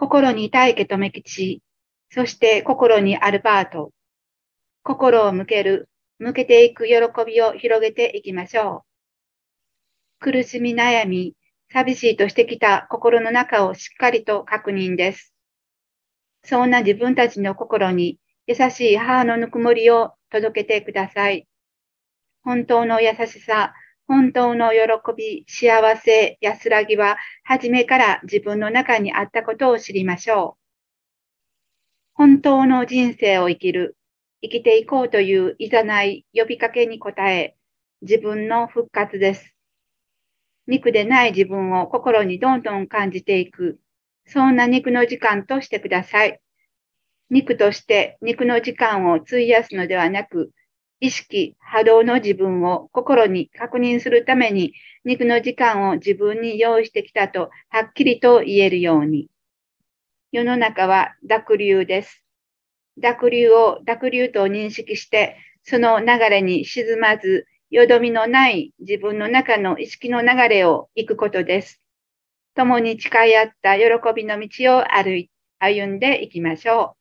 心に大家留吉、そして心にアルバート。心を向ける、向けていく喜びを広げていきましょう。苦しみ悩み、寂しいとしてきた心の中をしっかりと確認です。そんな自分たちの心に優しい母のぬくもりを届けてください。本当の優しさ、本当の喜び、幸せ、安らぎは、初めから自分の中にあったことを知りましょう。本当の人生を生きる、生きていこうといういざない呼びかけに応え、自分の復活です。肉でない自分を心にどんどん感じていく、そんな肉の時間としてください。肉として肉の時間を費やすのではなく、意識、波動の自分を心に確認するために、肉の時間を自分に用意してきたと、はっきりと言えるように。世の中は濁流です。濁流を濁流と認識して、その流れに沈まず、よどみのない自分の中の意識の流れを行くことです。共に誓い合った喜びの道を歩い歩んでいきましょう。